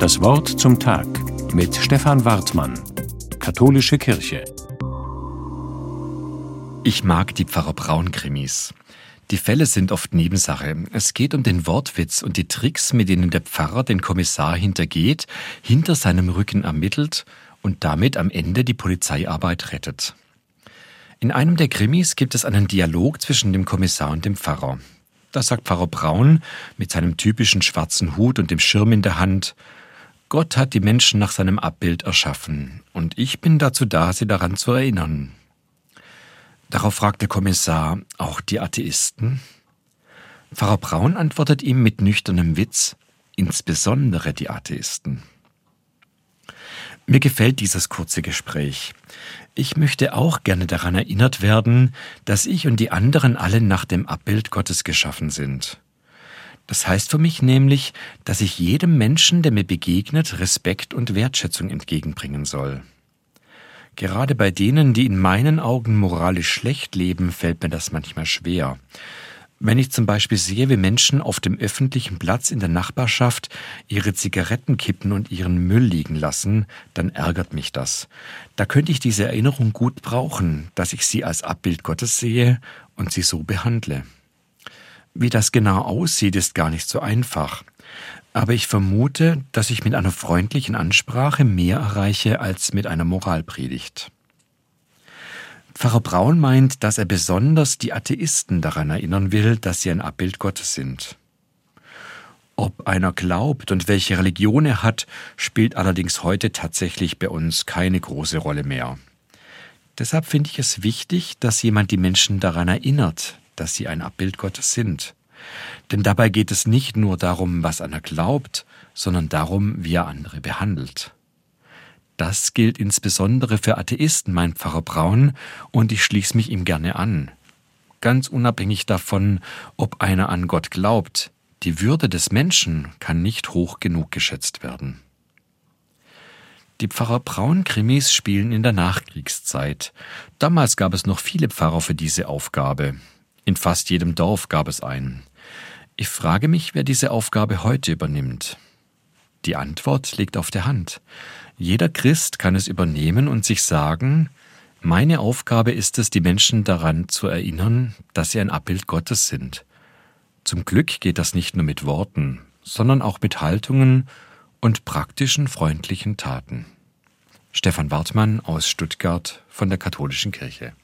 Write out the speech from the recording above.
Das Wort zum Tag mit Stefan Wartmann, Katholische Kirche. Ich mag die Pfarrer Braun-Krimis. Die Fälle sind oft Nebensache. Es geht um den Wortwitz und die Tricks, mit denen der Pfarrer den Kommissar hintergeht, hinter seinem Rücken ermittelt und damit am Ende die Polizeiarbeit rettet. In einem der Krimis gibt es einen Dialog zwischen dem Kommissar und dem Pfarrer. Da sagt Pfarrer Braun mit seinem typischen schwarzen Hut und dem Schirm in der Hand, Gott hat die Menschen nach seinem Abbild erschaffen, und ich bin dazu da, sie daran zu erinnern. Darauf fragt der Kommissar, auch die Atheisten? Pfarrer Braun antwortet ihm mit nüchternem Witz, insbesondere die Atheisten. Mir gefällt dieses kurze Gespräch. Ich möchte auch gerne daran erinnert werden, dass ich und die anderen alle nach dem Abbild Gottes geschaffen sind. Das heißt für mich nämlich, dass ich jedem Menschen, der mir begegnet, Respekt und Wertschätzung entgegenbringen soll. Gerade bei denen, die in meinen Augen moralisch schlecht leben, fällt mir das manchmal schwer. Wenn ich zum Beispiel sehe, wie Menschen auf dem öffentlichen Platz in der Nachbarschaft ihre Zigaretten kippen und ihren Müll liegen lassen, dann ärgert mich das. Da könnte ich diese Erinnerung gut brauchen, dass ich sie als Abbild Gottes sehe und sie so behandle. Wie das genau aussieht, ist gar nicht so einfach. Aber ich vermute, dass ich mit einer freundlichen Ansprache mehr erreiche als mit einer Moralpredigt. Pfarrer Braun meint, dass er besonders die Atheisten daran erinnern will, dass sie ein Abbild Gottes sind. Ob einer glaubt und welche Religion er hat, spielt allerdings heute tatsächlich bei uns keine große Rolle mehr. Deshalb finde ich es wichtig, dass jemand die Menschen daran erinnert, dass sie ein Abbild Gottes sind. Denn dabei geht es nicht nur darum, was einer glaubt, sondern darum, wie er andere behandelt. Das gilt insbesondere für Atheisten, meint Pfarrer Braun, und ich schließe mich ihm gerne an. Ganz unabhängig davon, ob einer an Gott glaubt, die Würde des Menschen kann nicht hoch genug geschätzt werden. Die Pfarrer Braun-Krimis spielen in der Nachkriegszeit. Damals gab es noch viele Pfarrer für diese Aufgabe. In fast jedem Dorf gab es einen. Ich frage mich, wer diese Aufgabe heute übernimmt. Die Antwort liegt auf der Hand. Jeder Christ kann es übernehmen und sich sagen, meine Aufgabe ist es, die Menschen daran zu erinnern, dass sie ein Abbild Gottes sind. Zum Glück geht das nicht nur mit Worten, sondern auch mit Haltungen und praktischen freundlichen Taten. Stefan Wartmann aus Stuttgart von der Katholischen Kirche